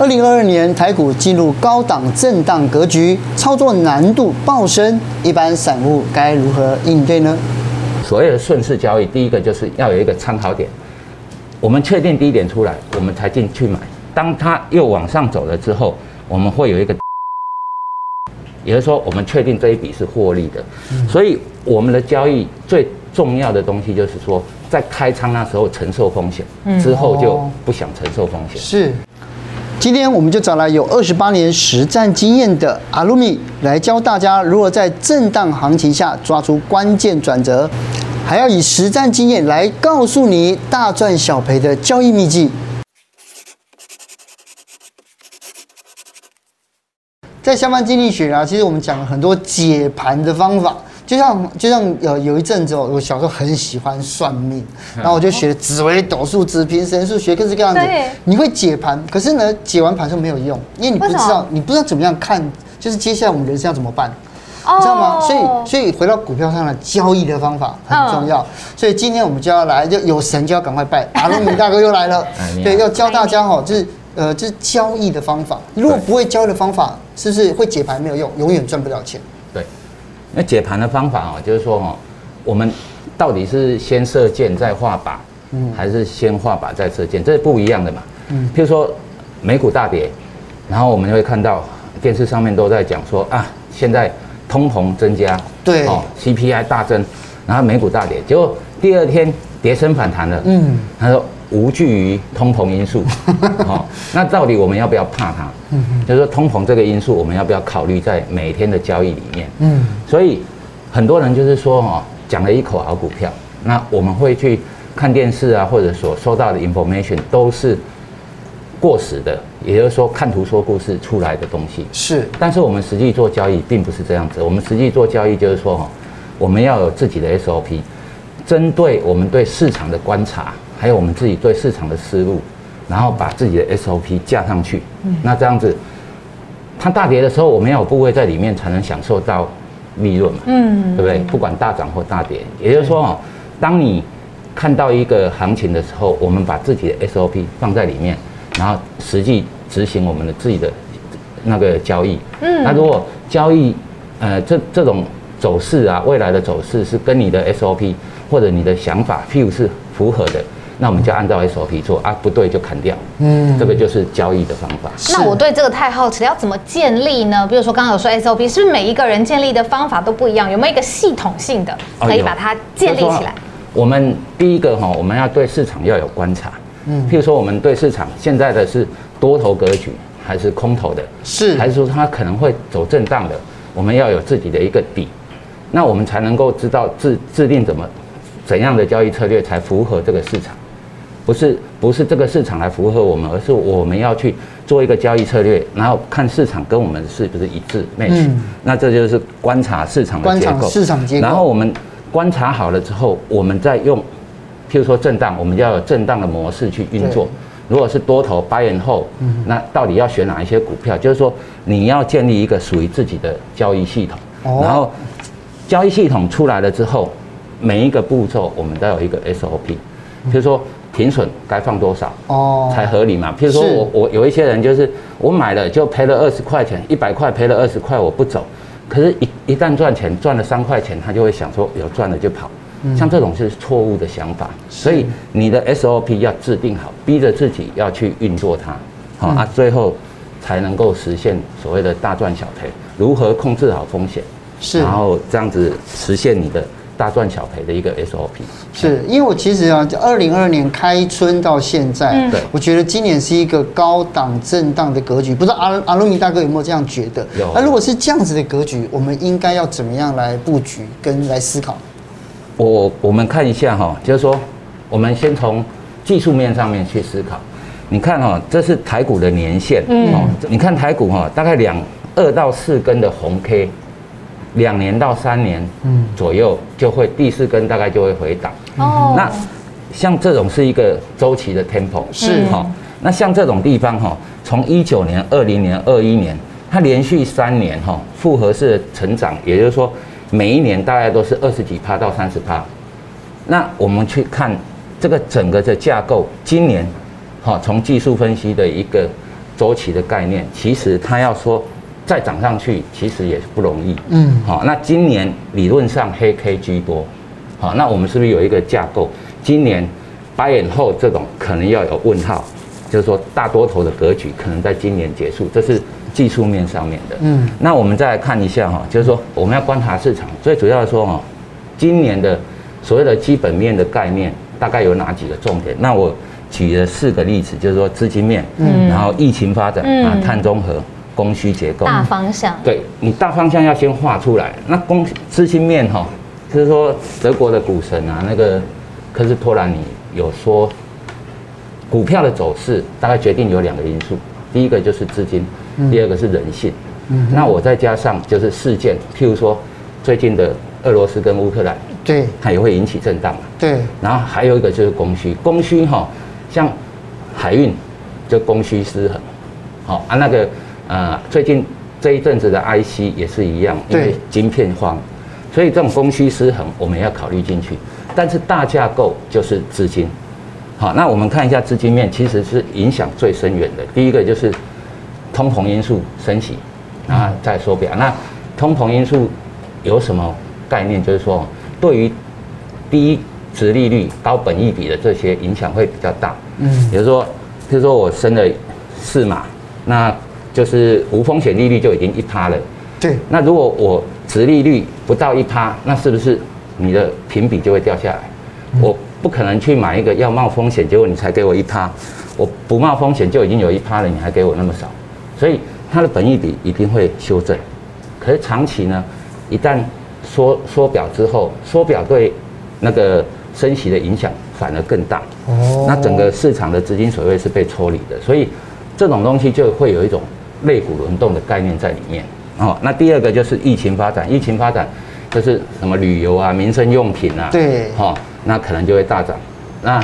二零二二年台股进入高档震荡格局，操作难度暴升，一般散户该如何应对呢？所谓的顺势交易，第一个就是要有一个参考点，我们确定低点出来，我们才进去买。当它又往上走了之后，我们会有一个，也就是说，我们确定这一笔是获利的。所以我们的交易最重要的东西就是说，在开仓那时候承受风险，之后就不想承受风险。是。今天我们就找来有二十八年实战经验的阿鲁米来教大家如何在震荡行情下抓出关键转折，还要以实战经验来告诉你大赚小赔的交易秘籍。在下方经济学啊，其实我们讲了很多解盘的方法。就像就像有有一阵子哦，我小时候很喜欢算命，然后我就学紫微斗数、紫平神数，学各式各样子。你会解盘，可是呢，解完盘之后没有用，因为你不知道，你不知道怎么样看，就是接下来我们人生要怎么办，你知道吗？所以所以回到股票上的交易的方法很重要。所以今天我们就要来，就有神就要赶快拜，阿鲁米大哥又来了。对，要教大家哈，就是呃，就是交易的方法。如果不会交易的方法，是不是会解盘没有用，永远赚不了钱？那解盘的方法哦，就是说哦，我们到底是先射箭再画靶，嗯，还是先画靶再射箭，这是不一样的嘛。嗯，譬如说美股大跌，然后我们会看到电视上面都在讲说啊，现在通膨增加，对，哦，CPI 大增，然后美股大跌，结果第二天跌升反弹了，嗯，他说。无惧于通膨因素，好，那到底我们要不要怕它？就是说通膨这个因素，我们要不要考虑在每天的交易里面？嗯，所以很多人就是说哦，讲了一口好股票，那我们会去看电视啊，或者所收到的 information 都是过时的，也就是说看图说故事出来的东西是。但是我们实际做交易并不是这样子，我们实际做交易就是说哦，我们要有自己的 SOP，针对我们对市场的观察。还有我们自己对市场的思路，然后把自己的 SOP 架上去。嗯，那这样子，它大跌的时候，我们要有部位在里面，才能享受到利润嘛。嗯，对不对？不管大涨或大跌，也就是说哦，当你看到一个行情的时候，我们把自己的 SOP 放在里面，然后实际执行我们的自己的那个交易。嗯，那如果交易呃这这种走势啊，未来的走势是跟你的 SOP 或者你的想法，feel 是符合的。那我们就按照 SOP 做啊，不对就砍掉。嗯，这个就是交易的方法。那我对这个太好奇，要怎么建立呢？比如说刚刚有说 SOP，是不是每一个人建立的方法都不一样？有没有一个系统性的可以把它建立起来？我们第一个哈，我们要对市场要有观察。嗯，譬如说我们对市场现在的是多头格局还是空头的？是，还是说它可能会走震荡的？我们要有自己的一个底，那我们才能够知道制制定怎么怎样的交易策略才符合这个市场。不是不是这个市场来符合我们，而是我们要去做一个交易策略，然后看市场跟我们是不是一致 match。那这就是观察市场的结构。市场结构。然后我们观察好了之后，我们再用，譬如说震荡，我们要有震荡的模式去运作。如果是多头 buy and hold，那到底要选哪一些股票？就是说你要建立一个属于自己的交易系统。然后交易系统出来了之后，每一个步骤我们都有一个 SOP。就是说。停损该放多少哦才合理嘛？譬如说我我有一些人就是我买了就赔了二十块钱，一百块赔了二十块我不走，可是一一旦赚钱赚了三块钱，他就会想说有赚了就跑，像这种是错误的想法。所以你的 SOP 要制定好，逼着自己要去运作它，好啊，最后才能够实现所谓的大赚小赔。如何控制好风险，是然后这样子实现你的。大赚小赔的一个 SOP，是因为我其实啊，二零二二年开春到现在，对，我觉得今年是一个高档震荡的格局。不知道阿阿鲁米大哥有没有这样觉得？有。那如果是这样子的格局，我们应该要怎么样来布局跟来思考？我我们看一下哈，就是说，我们先从技术面上面去思考。你看哈，这是台股的年限，嗯，你看台股哈，大概两二到四根的红 K。两年到三年，嗯，左右就会第四根大概就会回档。哦，那像这种是一个周期的 tempo，是哈。那像这种地方哈，从一九年、二零年、二一年，它连续三年哈复合式的成长，也就是说每一年大概都是二十几趴到三十趴。那我们去看这个整个的架构，今年哈从技术分析的一个周期的概念，其实它要说再涨上去，其实也不容易。嗯，好，那今年理论上黑 K 居多，好，那我们是不是有一个架构？今年 buy and hold 这种可能要有问号，就是说大多头的格局可能在今年结束，这是技术面上面的。嗯，那我们再来看一下哈，就是说我们要观察市场，最主要的说哈，今年的所谓的基本面的概念大概有哪几个重点？那我举了四个例子，就是说资金面，嗯，然后疫情发展啊，碳中和、供需结构，大方向。对，你大方向要先画出来。那供资金面哈，就是说德国的股神啊，那个科斯托兰尼有说，股票的走势大概决定有两个因素，第一个就是资金，第二个是人性。嗯，那我再加上就是事件，譬如说最近的俄罗斯跟乌克兰，对，它也会引起震荡嘛。对，然后还有一个就是供需，供需哈。像海运就供需失衡，好啊，那个呃最近这一阵子的 IC 也是一样，因为晶片荒，所以这种供需失衡我们要考虑进去。但是大架构就是资金，好，那我们看一下资金面，其实是影响最深远的。第一个就是通膨因素升息，然后再说表。那通膨因素有什么概念？就是说对于第一。殖利率高本益比的这些影响会比较大，嗯，比如说，比如说我升了四码，那就是无风险利率就已经一趴了，对。那如果我殖利率不到一趴，那是不是你的评比就会掉下来？我不可能去买一个要冒风险，结果你才给我一趴，我不冒风险就已经有一趴了，你还给我那么少，所以它的本益比一定会修正。可是长期呢，一旦缩缩表之后，缩表对那个。升息的影响反而更大，哦，那整个市场的资金水位是被抽离的，所以这种东西就会有一种类股轮动的概念在里面。哦，那第二个就是疫情发展，疫情发展就是什么旅游啊、民生用品啊，对，哦，那可能就会大涨。那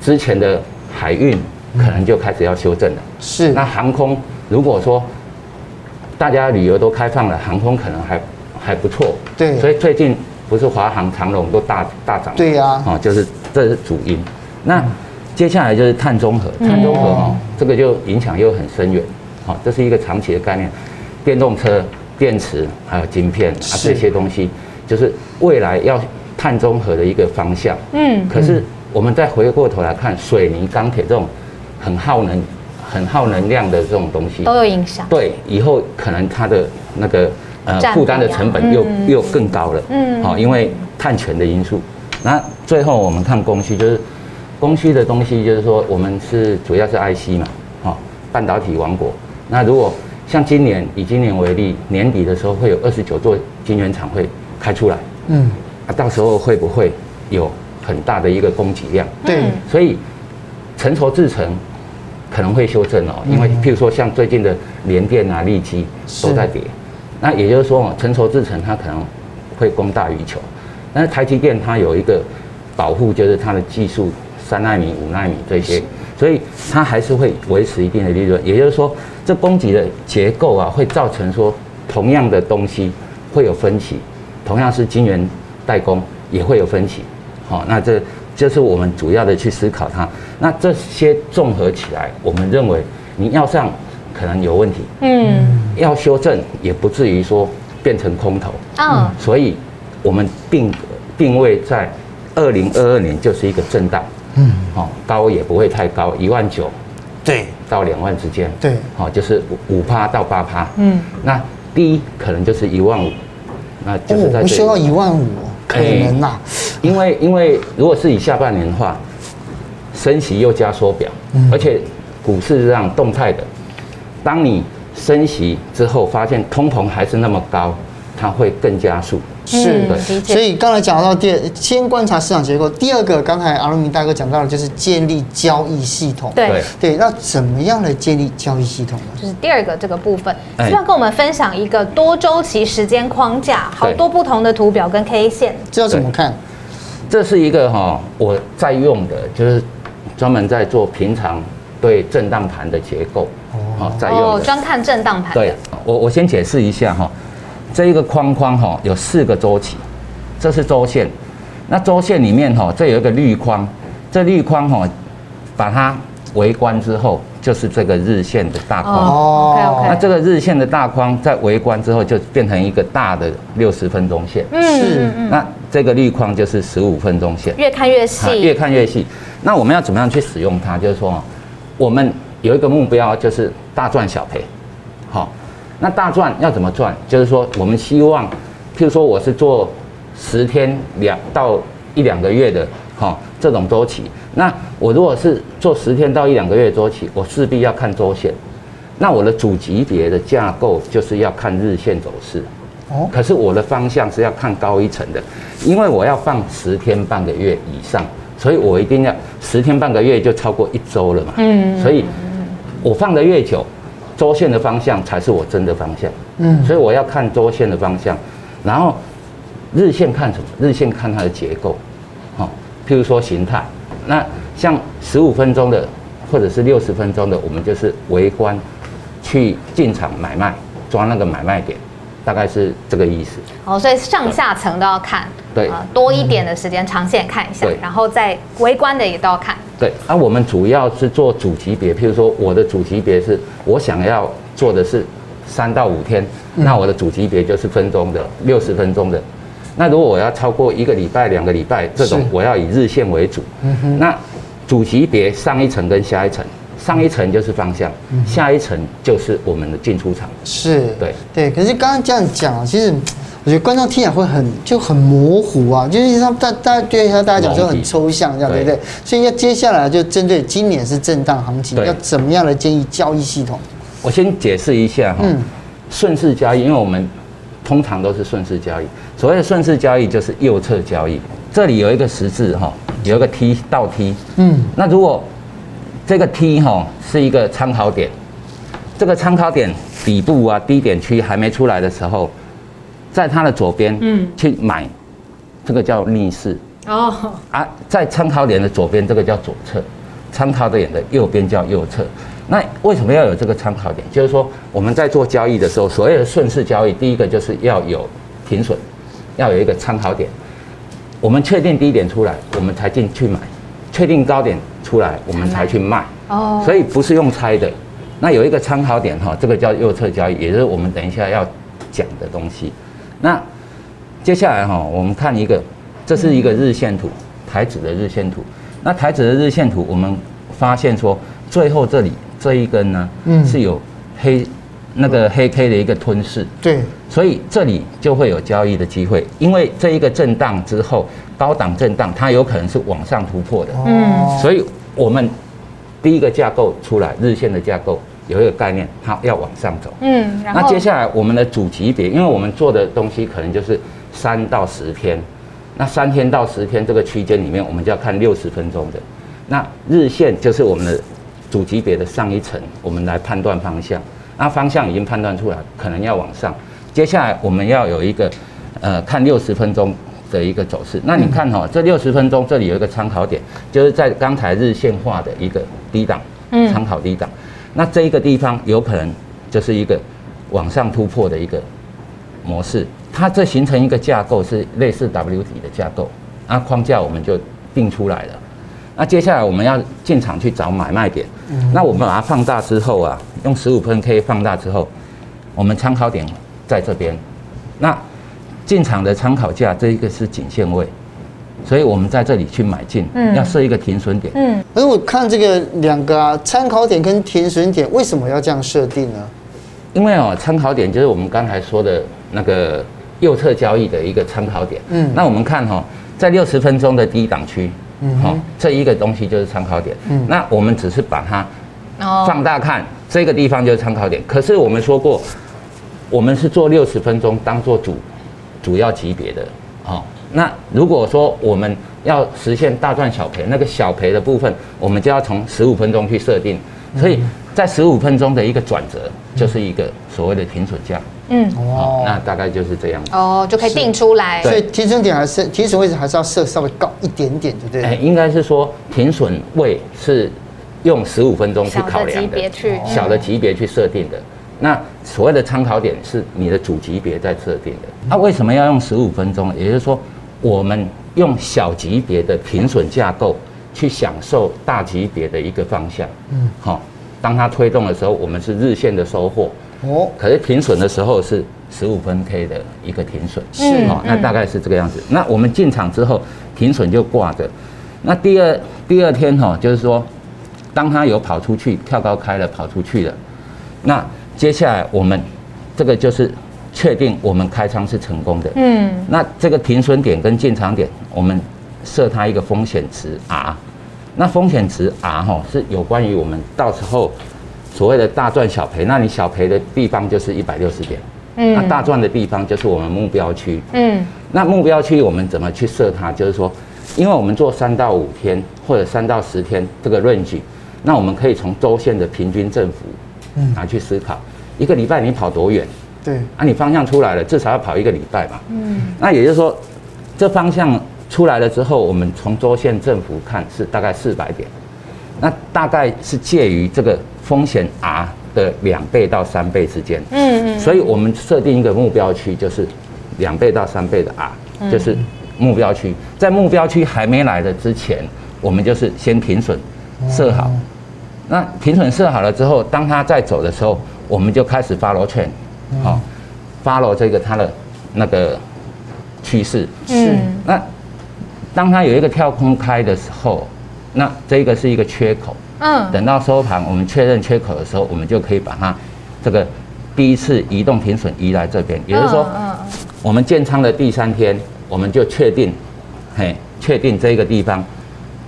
之前的海运可能就开始要修正了。是，那航空如果说大家旅游都开放了，航空可能还还不错。对，所以最近。不是华航、长龙都大大涨，对呀，哦，就是这是主因。那接下来就是碳中和，碳中和哦，这个就影响又很深远，好，这是一个长期的概念。电动车、电池还有晶片啊这些东西，就是未来要碳中和的一个方向。嗯，可是我们再回过头来看，水泥、钢铁这种很耗能、很耗能量的这种东西都有影响。对，以后可能它的那个。呃，负担的成本又又更高了，嗯，好，因为碳权的因素。那最后我们看供需，就是供需的东西，就是说我们是主要是 IC 嘛，好，半导体王国。那如果像今年以今年为例，年底的时候会有二十九座晶圆厂会开出来，嗯，啊，到时候会不会有很大的一个供给量？对，所以成熟制程可能会修正哦，因为譬如说像最近的联电啊、力基都在跌。那也就是说，成熟制程它可能会供大于求，但是台积电它有一个保护，就是它的技术三纳米、五纳米这些，所以它还是会维持一定的利润。也就是说，这供给的结构啊，会造成说同样的东西会有分歧，同样是晶圆代工也会有分歧。好，那这就是我们主要的去思考它。那这些综合起来，我们认为你要上。可能有问题，嗯，要修正也不至于说变成空头，嗯，所以我们定定位在二零二二年就是一个震荡，嗯，好，高也不会太高，一万九，对，到两万之间，对，好，就是五趴到八趴，嗯，那低可能就是一万五，那就是在这里，修到一万五，可能呐，因为因为如果是以下半年的话，升息又加缩表，而且股市是这样动态的。当你升息之后，发现通膨还是那么高，它会更加速。是的，所以刚才讲到第二，先观察市场结构。第二个，刚才阿伦明大哥讲到的，就是建立交易系统。对对，那怎么样来建立交易系统呢？就是第二个这个部分，希望跟我们分享一个多周期时间框架，好多不同的图表跟 K 线。这要怎么看？这是一个哈，我在用的，就是专门在做平常对震荡盘的结构。哦，在用哦，专看震荡盘。对，我我先解释一下哈，这一个框框哈有四个周期，这是周线，那周线里面哈这有一个绿框，这绿框哈把它围观之后，就是这个日线的大框。哦。那这个日线的大框在围观之后，就变成一个大的六十分钟线。嗯，是。那这个绿框就是十五分钟线。越看越细。越看越细。那我们要怎么样去使用它？就是说，我们有一个目标，就是大赚小赔。好，那大赚要怎么赚？就是说，我们希望，譬如说，我是做十天两到一两个月的，哈，这种周期。那我如果是做十天到一两个月周期，我势必要看周线。那我的主级别的架构就是要看日线走势。哦。可是我的方向是要看高一层的，因为我要放十天半个月以上，所以我一定要十天半个月就超过一周了嘛。嗯。所以，我放的越久，周线的方向才是我真的方向。嗯。所以我要看周线的方向，然后日线看什么？日线看它的结构。好，譬如说形态。那像十五分钟的，或者是六十分钟的，我们就是围观，去进场买卖，抓那个买卖点，大概是这个意思。哦，所以上下层都要看，对，多一点的时间长线看一下，然后再围观的也都要看。对，啊我们主要是做主级别，譬如说我的主级别是我想要做的是三到五天，那我的主级别就是分钟的，六十分钟的。那如果我要超过一个礼拜、两个礼拜这种，我要以日线为主。那主级别上一层跟下一层，上一层就是方向，下一层就是我们的进出场。是，对对。可是刚刚这样讲，其实我觉得观众听起来会很就很模糊啊，就是他大大家对一下大家讲说很抽象，这样对不对？所以要接下来就针对今年是震荡行情，要怎么样的建议交易系统？我先解释一下哈，顺势交易，因为我们通常都是顺势交易。所谓的顺势交易就是右侧交易，这里有一个十字哈，有一个 T 倒 T，嗯，那如果这个 T 哈是一个参考点，这个参考点底部啊低点区还没出来的时候，在它的左边，嗯，去买，这个叫逆势哦，啊，在参考点的左边这个叫左侧，参考点的右边叫右侧。那为什么要有这个参考点？就是说我们在做交易的时候，所谓的顺势交易，第一个就是要有停损。要有一个参考点，我们确定低点出来，我们才进去买；确定高点出来，我们才去卖。哦，所以不是用猜的。那有一个参考点哈，这个叫右侧交易，也就是我们等一下要讲的东西。那接下来哈，我们看一个，这是一个日线图，台指的日线图。那台指的日线图，我们发现说，最后这里这一根呢，嗯，是有黑。那个黑 K 的一个吞噬，对，所以这里就会有交易的机会，因为这一个震荡之后，高档震荡，它有可能是往上突破的，嗯，所以我们第一个架构出来，日线的架构有一个概念，它要往上走，嗯，那接下来我们的主级别，因为我们做的东西可能就是三到十天，那三天到十天这个区间里面，我们就要看六十分钟的，那日线就是我们的主级别的上一层，我们来判断方向。那方向已经判断出来，可能要往上。接下来我们要有一个，呃，看六十分钟的一个走势。那你看哈、喔，这六十分钟这里有一个参考点，就是在刚才日线画的一个低档，参考低档。那这一个地方有可能就是一个往上突破的一个模式。它这形成一个架构是类似 W 底的架构，那框架我们就定出来了。那接下来我们要进场去找买卖点。那我们把它放大之后啊，用十五分 K 放大之后，我们参考点在这边。那进场的参考价这一个是颈线位，所以我们在这里去买进，嗯要设一个停损点。嗯。可是我看这个两个啊，参考点跟停损点为什么要这样设定呢？因为哦，参考点就是我们刚才说的那个右侧交易的一个参考点。嗯。那我们看哈，在六十分钟的低档区。嗯，好，这一个东西就是参考点。嗯，那我们只是把它放大看，这个地方就是参考点。可是我们说过，我们是做六十分钟当做主主要级别的。好，那如果说我们要实现大赚小赔，那个小赔的部分，我们就要从十五分钟去设定。所以在十五分钟的一个转折，就是一个所谓的停损价。嗯，哦，那大概就是这样子哦，就可以定出来。所以停损点还是停损位置还是要设稍微高一点点，对不对？哎，应该是说停损位是用十五分钟去考量的，小的级别去设定的。那所谓的参考点是你的主级别在设定的。那为什么要用十五分钟？也就是说，我们用小级别的平损架构去享受大级别的一个方向。嗯，好，当它推动的时候，我们是日线的收获。哦，可是停损的时候是十五分 K 的一个停损。是，好，那大概是这个样子。那我们进场之后，停损就挂着。那第二第二天哈，就是说，当它有跑出去，跳高开了，跑出去了，那接下来我们这个就是确定我们开仓是成功的。嗯，那这个停损点跟进场点，我们设它一个风险值 R。那风险值 R 哈是有关于我们到时候所谓的大赚小赔，那你小赔的地方就是一百六十点，嗯，那大赚的地方就是我们目标区。嗯，那目标区我们怎么去设它？就是说。因为我们做三到五天或者三到十天这个 range，那我们可以从周线的平均振幅，拿去思考，一个礼拜你跑多远？对，啊，你方向出来了，至少要跑一个礼拜嘛。嗯，那也就是说，这方向出来了之后，我们从周线振幅看是大概四百点，那大概是介于这个风险 R 的两倍到三倍之间。嗯嗯，所以我们设定一个目标区，就是两倍到三倍的 R，就是。目标区在目标区还没来的之前，我们就是先停损设好。那停损设好了之后，当它在走的时候，我们就开始 follow trend，好，follow 这个它的那个趋势。是。那当它有一个跳空开的时候，那这个是一个缺口。嗯。等到收盘，我们确认缺口的时候，我们就可以把它这个第一次移动停损移来这边。也就是说，我们建仓的第三天。我们就确定，嘿，确定这个地方，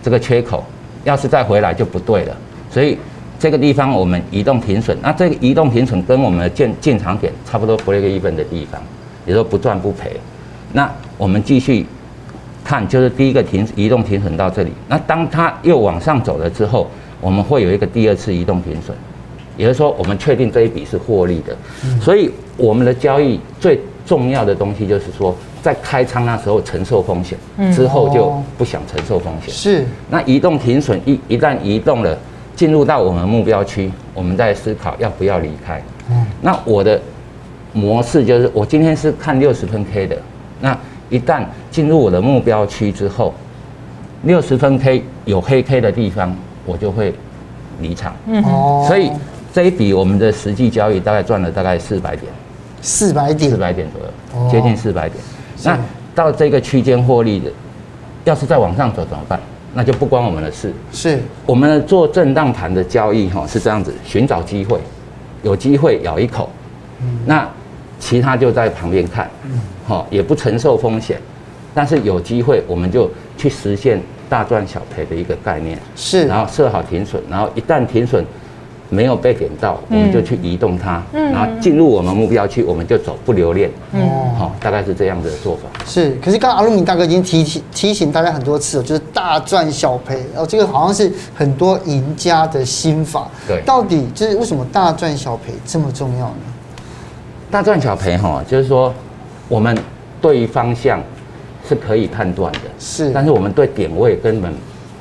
这个缺口，要是再回来就不对了。所以这个地方我们移动停损，那这个移动停损跟我们的进进场点差不多，break even 的地方，也就说不赚不赔。那我们继续看，就是第一个停移动停损到这里。那当它又往上走了之后，我们会有一个第二次移动停损，也就是说我们确定这一笔是获利的。所以我们的交易最重要的东西就是说。在开仓那时候承受风险，之后就不想承受风险。是，那移动停损一一旦移动了，进入到我们目标区，我们在思考要不要离开。嗯，那我的模式就是，我今天是看六十分 K 的，那一旦进入我的目标区之后，六十分 K 有黑 K 的地方，我就会离场。嗯，哦，所以这一笔我们的实际交易大概赚了大概四百点，四百点，四百点左右，接近四百点。那到这个区间获利的，要是再往上走怎么办？那就不关我们的事。是，我们做震荡盘的交易哈，是这样子，寻找机会，有机会咬一口，那其他就在旁边看，好，也不承受风险，但是有机会我们就去实现大赚小赔的一个概念。是，然后设好停损，然后一旦停损。没有被点到，我们就去移动它，嗯、然后进入我们目标区，我们就走不留恋。哦、嗯，好，大概是这样子的做法。是，可是刚刚阿路米大哥已经提醒提醒大家很多次了，就是大赚小赔，然后这个好像是很多赢家的心法。对，到底就是为什么大赚小赔这么重要呢？大赚小赔哈，就是说我们对于方向是可以判断的，是，但是我们对点位根本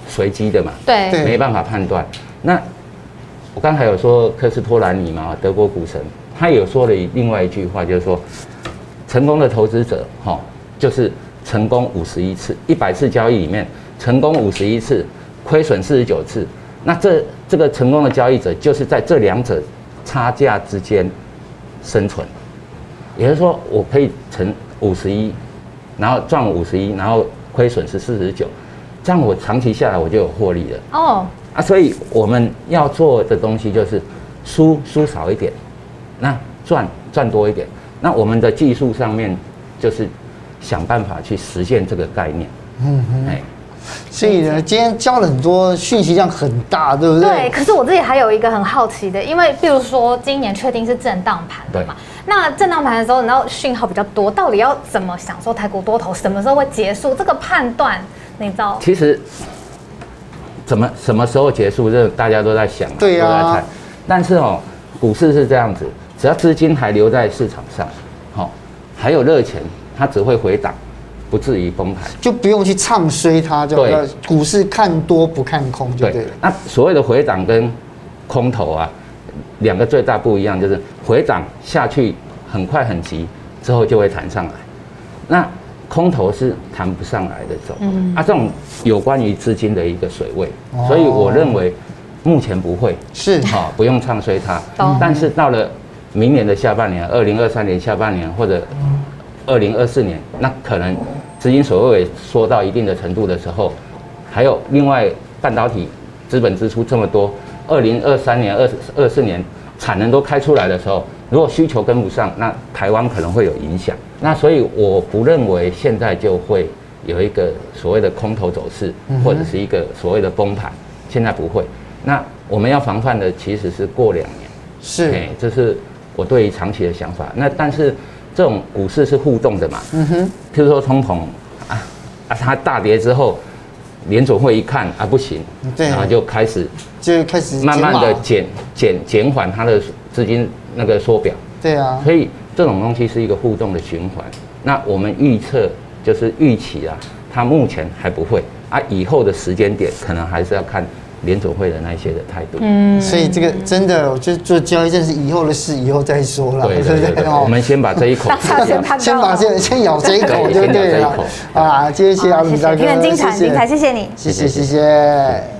随机的嘛，对，没办法判断。那我刚才有说科斯托兰尼嘛，德国股神，他有说了另外一句话，就是说，成功的投资者，哈，就是成功五十一次，一百次交易里面成功五十一次，亏损四十九次。那这这个成功的交易者，就是在这两者差价之间生存。也就是说，我可以成五十一，然后赚五十一，然后亏损是四十九，这样我长期下来我就有获利了。哦。啊，所以我们要做的东西就是输输少一点，那赚赚多一点。那我们的技术上面就是想办法去实现这个概念。嗯哼，哎，所以呢，今天教了很多讯息量很大，对不对？对。可是我自己还有一个很好奇的，因为比如说今年确定是震荡盘对嘛，那震荡盘的时候，然后讯号比较多，到底要怎么想说台股多头什么时候会结束？这个判断，你知道？其实。怎么什么时候结束？这大家都在想，对呀、啊，都在猜。但是哦，股市是这样子，只要资金还留在市场上，好，还有热钱，它只会回档，不至于崩盘，就不用去唱衰它。就对，股市看多不看空就对了。对，那所谓的回档跟空头啊，两个最大不一样就是回档下去很快很急，之后就会弹上来。那空头是谈不上来的走，嗯。啊，这种有关于资金的一个水位，所以我认为目前不会。是。哈，不用唱衰它，但是到了明年的下半年，二零二三年下半年或者二零二四年，那可能资金水位缩到一定的程度的时候，还有另外半导体资本支出这么多，二零二三年、二二四年产能都开出来的时候。如果需求跟不上，那台湾可能会有影响。那所以我不认为现在就会有一个所谓的空头走势，或者是一个所谓的崩盘，现在不会。那我们要防范的其实是过两年。是，这是我对于长期的想法。那但是这种股市是互动的嘛？嗯哼。譬如说通膨啊啊，它大跌之后，联总会一看啊不行，对，然后就开始就开始慢慢的减减减缓它的资金。那个缩表，对啊，所以这种东西是一个互动的循环。那我们预测就是预期啊，它目前还不会。啊，以后的时间点可能还是要看联总会的那些的态度。嗯，所以这个真的，我就做交易，真是以后的事，以后再说了。对对对，我们先把这一口，先把这先咬这一口。就对了。啊，谢谢阿米大哥，很精彩，精彩，谢谢你，谢谢。谢谢。